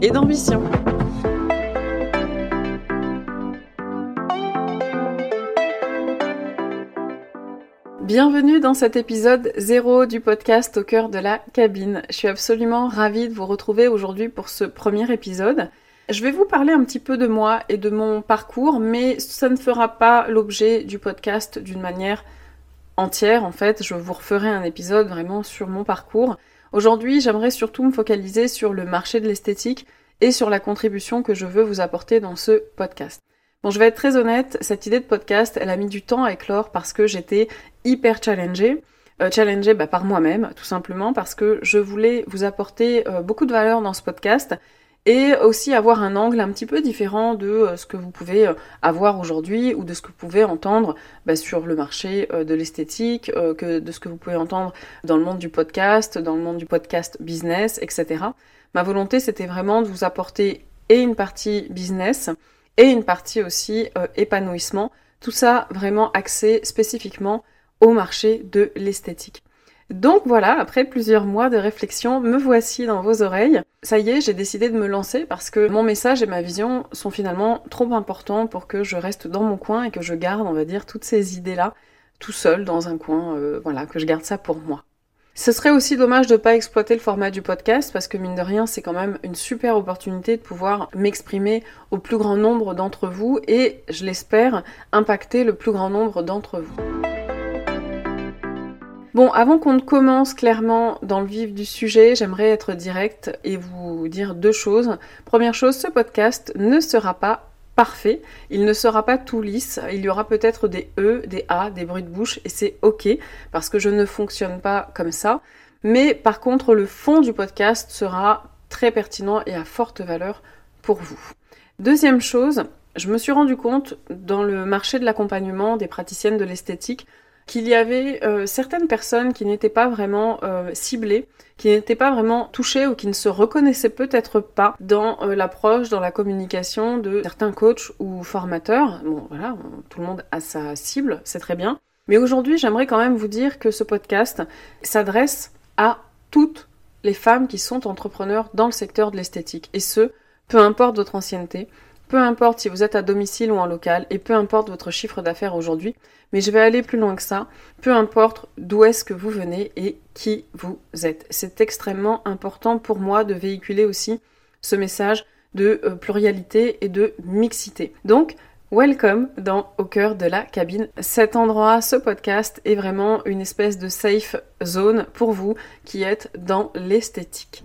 et d'ambition. Bienvenue dans cet épisode 0 du podcast au cœur de la cabine. Je suis absolument ravie de vous retrouver aujourd'hui pour ce premier épisode. Je vais vous parler un petit peu de moi et de mon parcours, mais ça ne fera pas l'objet du podcast d'une manière entière. En fait, je vous referai un épisode vraiment sur mon parcours. Aujourd'hui, j'aimerais surtout me focaliser sur le marché de l'esthétique et sur la contribution que je veux vous apporter dans ce podcast. Bon, je vais être très honnête, cette idée de podcast, elle a mis du temps à éclore parce que j'étais hyper challengée. Euh, challengée bah, par moi-même, tout simplement parce que je voulais vous apporter euh, beaucoup de valeur dans ce podcast et aussi avoir un angle un petit peu différent de euh, ce que vous pouvez euh, avoir aujourd'hui ou de ce que vous pouvez entendre bah, sur le marché euh, de l'esthétique, que de ce que vous pouvez entendre dans le monde du podcast, dans le monde du podcast business, etc. Ma volonté, c'était vraiment de vous apporter et une partie business et une partie aussi épanouissement. Tout ça vraiment axé spécifiquement au marché de l'esthétique. Donc voilà, après plusieurs mois de réflexion, me voici dans vos oreilles. Ça y est, j'ai décidé de me lancer parce que mon message et ma vision sont finalement trop importants pour que je reste dans mon coin et que je garde, on va dire, toutes ces idées-là tout seul dans un coin, euh, voilà, que je garde ça pour moi. Ce serait aussi dommage de ne pas exploiter le format du podcast parce que mine de rien, c'est quand même une super opportunité de pouvoir m'exprimer au plus grand nombre d'entre vous et, je l'espère, impacter le plus grand nombre d'entre vous. Bon, avant qu'on ne commence clairement dans le vif du sujet, j'aimerais être direct et vous dire deux choses. Première chose, ce podcast ne sera pas parfait, il ne sera pas tout lisse, il y aura peut-être des E, des A, des bruits de bouche et c'est ok parce que je ne fonctionne pas comme ça. Mais par contre, le fond du podcast sera très pertinent et à forte valeur pour vous. Deuxième chose, je me suis rendu compte dans le marché de l'accompagnement des praticiennes de l'esthétique qu'il y avait euh, certaines personnes qui n'étaient pas vraiment euh, ciblées, qui n'étaient pas vraiment touchées ou qui ne se reconnaissaient peut-être pas dans euh, l'approche, dans la communication de certains coachs ou formateurs. Bon, voilà, tout le monde a sa cible, c'est très bien. Mais aujourd'hui, j'aimerais quand même vous dire que ce podcast s'adresse à toutes les femmes qui sont entrepreneurs dans le secteur de l'esthétique. Et ce, peu importe votre ancienneté, peu importe si vous êtes à domicile ou en local, et peu importe votre chiffre d'affaires aujourd'hui, mais je vais aller plus loin que ça, peu importe d'où est-ce que vous venez et qui vous êtes. C'est extrêmement important pour moi de véhiculer aussi ce message de euh, pluralité et de mixité. Donc, welcome dans Au cœur de la cabine. Cet endroit, ce podcast est vraiment une espèce de safe zone pour vous qui êtes dans l'esthétique.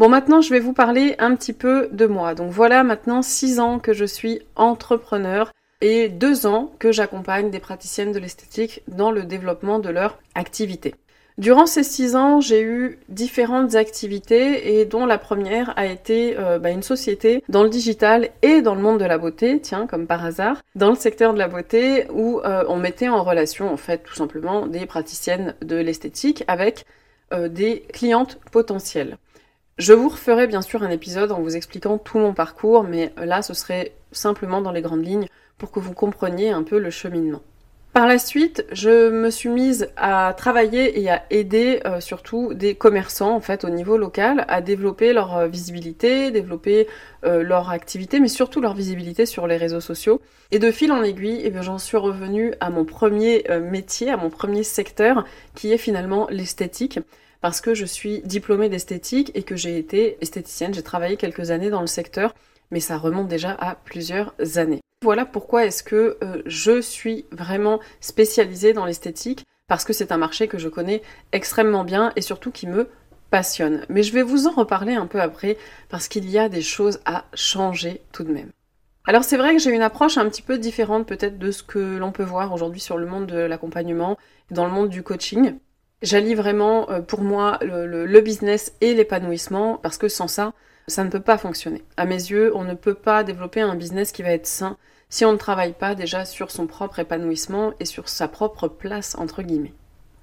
Bon, maintenant, je vais vous parler un petit peu de moi. Donc voilà, maintenant 6 ans que je suis entrepreneur et 2 ans que j'accompagne des praticiennes de l'esthétique dans le développement de leur activité. Durant ces 6 ans, j'ai eu différentes activités et dont la première a été euh, bah, une société dans le digital et dans le monde de la beauté, tiens, comme par hasard, dans le secteur de la beauté où euh, on mettait en relation en fait tout simplement des praticiennes de l'esthétique avec euh, des clientes potentielles. Je vous referai bien sûr un épisode en vous expliquant tout mon parcours, mais là ce serait simplement dans les grandes lignes pour que vous compreniez un peu le cheminement. Par la suite, je me suis mise à travailler et à aider euh, surtout des commerçants en fait au niveau local à développer leur euh, visibilité, développer euh, leur activité, mais surtout leur visibilité sur les réseaux sociaux. Et de fil en aiguille, eh j'en suis revenue à mon premier métier, à mon premier secteur, qui est finalement l'esthétique parce que je suis diplômée d'esthétique et que j'ai été esthéticienne. J'ai travaillé quelques années dans le secteur, mais ça remonte déjà à plusieurs années. Voilà pourquoi est-ce que euh, je suis vraiment spécialisée dans l'esthétique, parce que c'est un marché que je connais extrêmement bien et surtout qui me passionne. Mais je vais vous en reparler un peu après, parce qu'il y a des choses à changer tout de même. Alors c'est vrai que j'ai une approche un petit peu différente peut-être de ce que l'on peut voir aujourd'hui sur le monde de l'accompagnement, dans le monde du coaching. J'allie vraiment pour moi le business et l'épanouissement parce que sans ça, ça ne peut pas fonctionner. À mes yeux, on ne peut pas développer un business qui va être sain si on ne travaille pas déjà sur son propre épanouissement et sur sa propre place entre guillemets.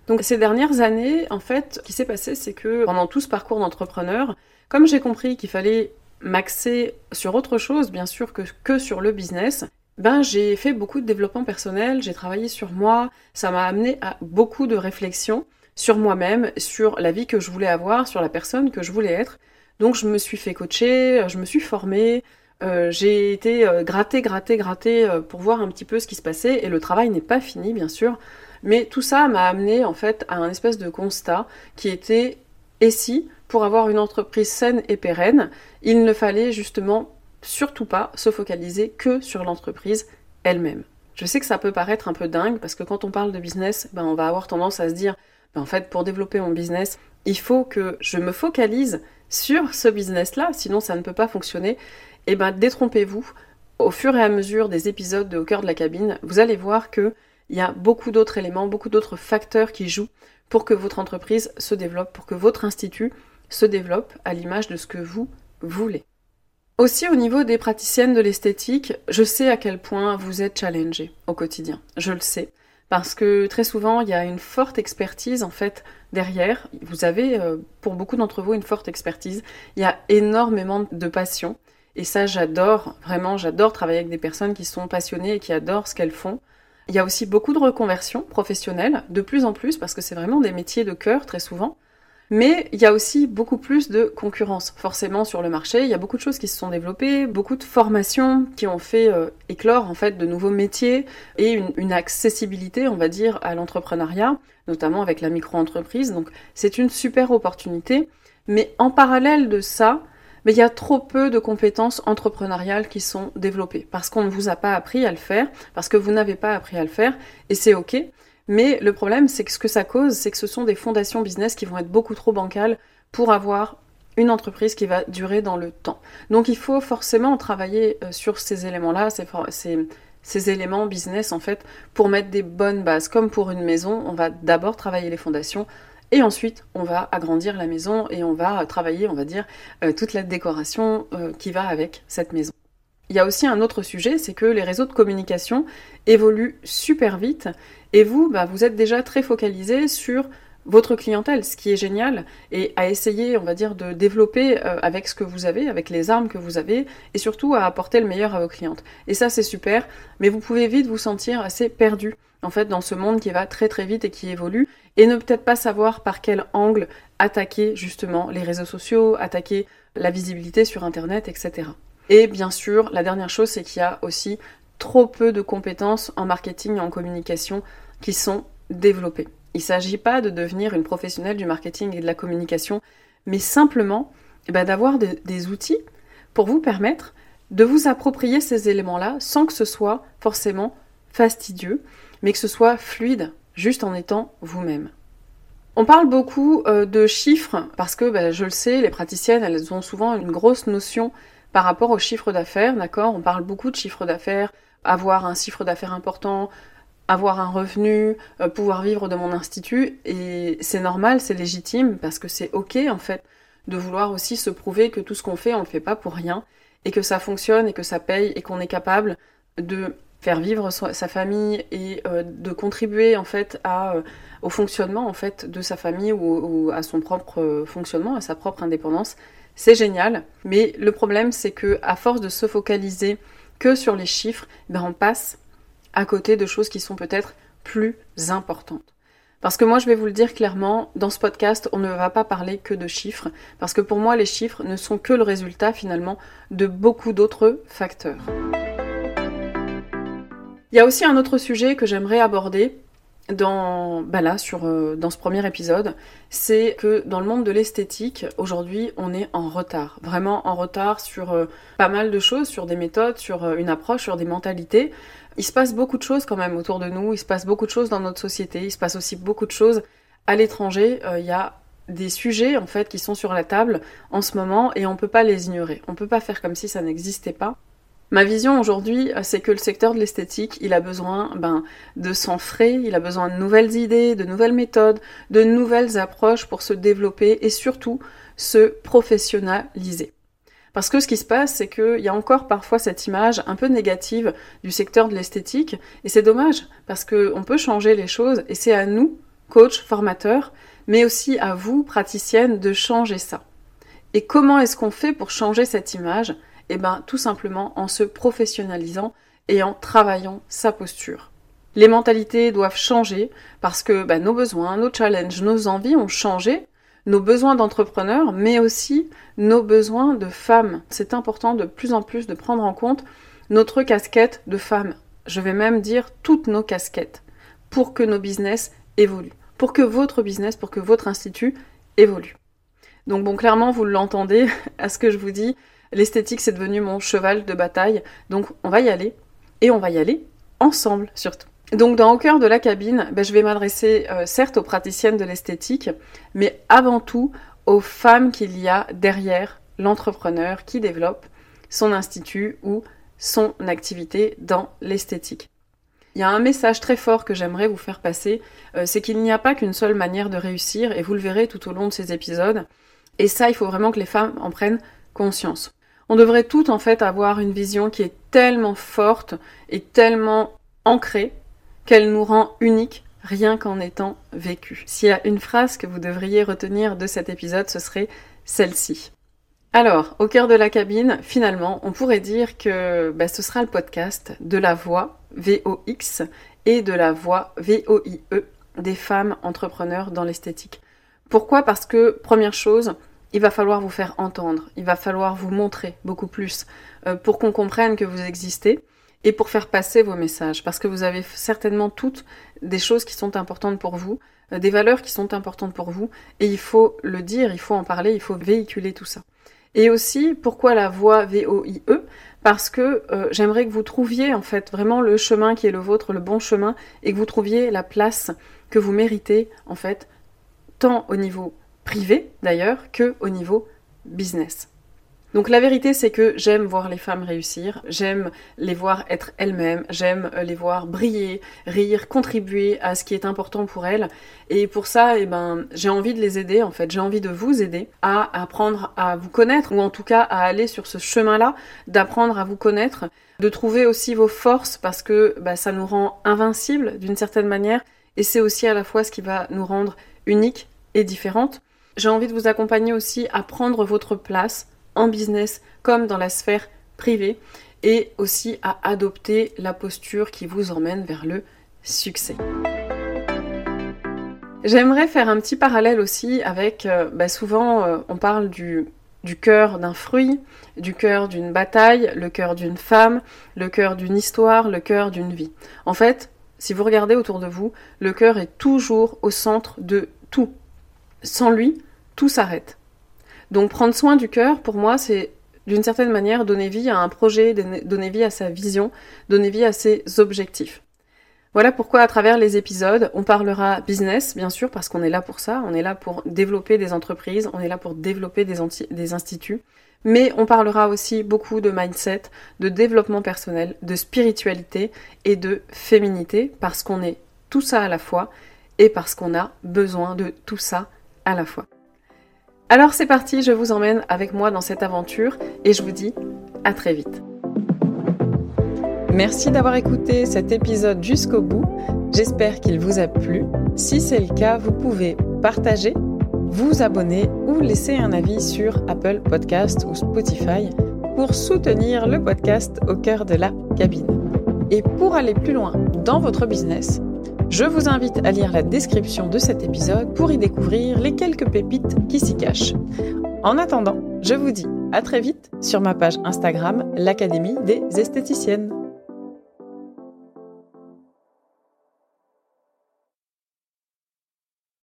Donc ces dernières années, en fait, ce qui s'est passé, c'est que pendant tout ce parcours d'entrepreneur, comme j'ai compris qu'il fallait m'axer sur autre chose, bien sûr, que, que sur le business, ben j'ai fait beaucoup de développement personnel, j'ai travaillé sur moi, ça m'a amené à beaucoup de réflexions sur moi-même, sur la vie que je voulais avoir, sur la personne que je voulais être. Donc je me suis fait coacher, je me suis formée, euh, j'ai été euh, gratter, gratter euh, pour voir un petit peu ce qui se passait et le travail n'est pas fini bien sûr, mais tout ça m'a amené en fait à un espèce de constat qui était et si pour avoir une entreprise saine et pérenne, il ne fallait justement surtout pas se focaliser que sur l'entreprise elle-même. Je sais que ça peut paraître un peu dingue parce que quand on parle de business, ben on va avoir tendance à se dire ben en fait pour développer mon business, il faut que je me focalise sur ce business-là, sinon ça ne peut pas fonctionner eh ben détrompez-vous. Au fur et à mesure des épisodes de Au cœur de la cabine, vous allez voir qu'il y a beaucoup d'autres éléments, beaucoup d'autres facteurs qui jouent pour que votre entreprise se développe, pour que votre institut se développe à l'image de ce que vous voulez. Aussi au niveau des praticiennes de l'esthétique, je sais à quel point vous êtes challengées au quotidien. Je le sais. Parce que très souvent, il y a une forte expertise en fait derrière. Vous avez, euh, pour beaucoup d'entre vous, une forte expertise. Il y a énormément de passion. Et ça, j'adore, vraiment, j'adore travailler avec des personnes qui sont passionnées et qui adorent ce qu'elles font. Il y a aussi beaucoup de reconversions professionnelles, de plus en plus, parce que c'est vraiment des métiers de cœur très souvent. Mais il y a aussi beaucoup plus de concurrence, forcément, sur le marché. Il y a beaucoup de choses qui se sont développées, beaucoup de formations qui ont fait euh, éclore, en fait, de nouveaux métiers et une, une accessibilité, on va dire, à l'entrepreneuriat, notamment avec la micro-entreprise. Donc, c'est une super opportunité. Mais en parallèle de ça, mais il y a trop peu de compétences entrepreneuriales qui sont développées parce qu'on ne vous a pas appris à le faire, parce que vous n'avez pas appris à le faire, et c'est ok. Mais le problème, c'est que ce que ça cause, c'est que ce sont des fondations business qui vont être beaucoup trop bancales pour avoir une entreprise qui va durer dans le temps. Donc il faut forcément travailler euh, sur ces éléments-là, ces, éléments business en fait, pour mettre des bonnes bases. Comme pour une maison, on va d'abord travailler les fondations et ensuite, on va agrandir la maison et on va travailler, on va dire, euh, toute la décoration euh, qui va avec cette maison. Il y a aussi un autre sujet, c'est que les réseaux de communication évoluent super vite et vous, bah, vous êtes déjà très focalisé sur votre clientèle, ce qui est génial, et à essayer, on va dire, de développer euh, avec ce que vous avez, avec les armes que vous avez, et surtout à apporter le meilleur à vos clientes. Et ça, c'est super, mais vous pouvez vite vous sentir assez perdu, en fait, dans ce monde qui va très très vite et qui évolue, et ne peut-être pas savoir par quel angle attaquer justement les réseaux sociaux, attaquer la visibilité sur Internet, etc. Et bien sûr, la dernière chose, c'est qu'il y a aussi trop peu de compétences en marketing et en communication qui sont développées. Il ne s'agit pas de devenir une professionnelle du marketing et de la communication, mais simplement eh ben, d'avoir des outils pour vous permettre de vous approprier ces éléments-là sans que ce soit forcément fastidieux, mais que ce soit fluide, juste en étant vous-même. On parle beaucoup euh, de chiffres parce que, ben, je le sais, les praticiennes, elles ont souvent une grosse notion par rapport au chiffre d'affaires, d'accord On parle beaucoup de chiffre d'affaires, avoir un chiffre d'affaires important, avoir un revenu, euh, pouvoir vivre de mon institut. Et c'est normal, c'est légitime, parce que c'est ok en fait de vouloir aussi se prouver que tout ce qu'on fait, on le fait pas pour rien, et que ça fonctionne, et que ça paye, et qu'on est capable de faire vivre sa famille et euh, de contribuer en fait euh, au fonctionnement en fait de sa famille ou, à son propre fonctionnement, à sa propre indépendance. C'est génial, mais le problème c'est que à force de se focaliser que sur les chiffres, ben on passe à côté de choses qui sont peut-être plus importantes. Parce que moi, je vais vous le dire clairement, dans ce podcast, on ne va pas parler que de chiffres, parce que pour moi, les chiffres ne sont que le résultat finalement de beaucoup d'autres facteurs. Il y a aussi un autre sujet que j'aimerais aborder dans, bah euh, dans ce premier épisode, c'est que dans le monde de l'esthétique, aujourd'hui, on est en retard. Vraiment en retard sur euh, pas mal de choses, sur des méthodes, sur euh, une approche, sur des mentalités il se passe beaucoup de choses quand même autour de nous, il se passe beaucoup de choses dans notre société, il se passe aussi beaucoup de choses à l'étranger. Il y a des sujets en fait qui sont sur la table en ce moment et on peut pas les ignorer. On peut pas faire comme si ça n'existait pas. Ma vision aujourd'hui, c'est que le secteur de l'esthétique, il a besoin ben, de sang frais, il a besoin de nouvelles idées, de nouvelles méthodes, de nouvelles approches pour se développer et surtout se professionnaliser. Parce que ce qui se passe, c'est qu'il y a encore parfois cette image un peu négative du secteur de l'esthétique, et c'est dommage, parce qu'on peut changer les choses, et c'est à nous, coach, formateurs, mais aussi à vous, praticiennes, de changer ça. Et comment est-ce qu'on fait pour changer cette image? Eh bien, tout simplement en se professionnalisant et en travaillant sa posture. Les mentalités doivent changer parce que bah, nos besoins, nos challenges, nos envies ont changé, nos besoins d'entrepreneurs, mais aussi nos besoins de femmes. C'est important de plus en plus de prendre en compte notre casquette de femmes. Je vais même dire toutes nos casquettes pour que nos business évoluent, pour que votre business, pour que votre institut évolue. Donc bon, clairement, vous l'entendez à ce que je vous dis, l'esthétique c'est devenu mon cheval de bataille, donc on va y aller, et on va y aller ensemble surtout. Donc dans Au cœur de la cabine, ben, je vais m'adresser euh, certes aux praticiennes de l'esthétique, mais avant tout aux femmes qu'il y a derrière l'entrepreneur qui développe son institut ou son activité dans l'esthétique. Il y a un message très fort que j'aimerais vous faire passer, euh, c'est qu'il n'y a pas qu'une seule manière de réussir, et vous le verrez tout au long de ces épisodes, et ça, il faut vraiment que les femmes en prennent conscience. On devrait toutes en fait avoir une vision qui est tellement forte et tellement ancrée qu'elle nous rend unique rien qu'en étant vécue. S'il y a une phrase que vous devriez retenir de cet épisode, ce serait celle-ci. Alors, au cœur de la cabine, finalement, on pourrait dire que bah, ce sera le podcast de la voix VOX et de la voix VOIE des femmes entrepreneurs dans l'esthétique. Pourquoi? Parce que, première chose, il va falloir vous faire entendre, il va falloir vous montrer beaucoup plus euh, pour qu'on comprenne que vous existez et pour faire passer vos messages, parce que vous avez certainement toutes des choses qui sont importantes pour vous, euh, des valeurs qui sont importantes pour vous, et il faut le dire, il faut en parler, il faut véhiculer tout ça. Et aussi, pourquoi la voix VOIE Parce que euh, j'aimerais que vous trouviez en fait vraiment le chemin qui est le vôtre, le bon chemin, et que vous trouviez la place que vous méritez en fait, tant au niveau privé d'ailleurs que au niveau business. Donc la vérité c'est que j'aime voir les femmes réussir, j'aime les voir être elles-mêmes, j'aime euh, les voir briller, rire, contribuer à ce qui est important pour elles. Et pour ça, eh ben, j'ai envie de les aider en fait, j'ai envie de vous aider à apprendre à vous connaître ou en tout cas à aller sur ce chemin-là, d'apprendre à vous connaître, de trouver aussi vos forces parce que bah, ça nous rend invincibles d'une certaine manière et c'est aussi à la fois ce qui va nous rendre uniques et différentes. J'ai envie de vous accompagner aussi à prendre votre place en business comme dans la sphère privée et aussi à adopter la posture qui vous emmène vers le succès. J'aimerais faire un petit parallèle aussi avec, euh, bah, souvent euh, on parle du, du cœur d'un fruit, du cœur d'une bataille, le cœur d'une femme, le cœur d'une histoire, le cœur d'une vie. En fait, si vous regardez autour de vous, le cœur est toujours au centre de tout. Sans lui, tout s'arrête. Donc prendre soin du cœur, pour moi, c'est d'une certaine manière donner vie à un projet, donner vie à sa vision, donner vie à ses objectifs. Voilà pourquoi à travers les épisodes, on parlera business, bien sûr, parce qu'on est là pour ça, on est là pour développer des entreprises, on est là pour développer des, instituts, mais on parlera aussi beaucoup de mindset, de développement personnel, de spiritualité et de féminité, parce qu'on est tout ça à la fois et parce qu'on a besoin de tout ça à la fois. Alors c'est parti, je vous emmène avec moi dans cette aventure et je vous dis à très vite. Merci d'avoir écouté cet épisode jusqu'au bout. J'espère qu'il vous a plu. Si c'est le cas, vous pouvez partager, vous abonner ou laisser un avis sur Apple Podcast ou Spotify pour soutenir le podcast au cœur de la cabine. Et pour aller plus loin dans votre business, je vous invite à lire la description de cet épisode pour y découvrir les quelques pépites qui s'y cachent. En attendant, je vous dis à très vite sur ma page Instagram, l'Académie des esthéticiennes.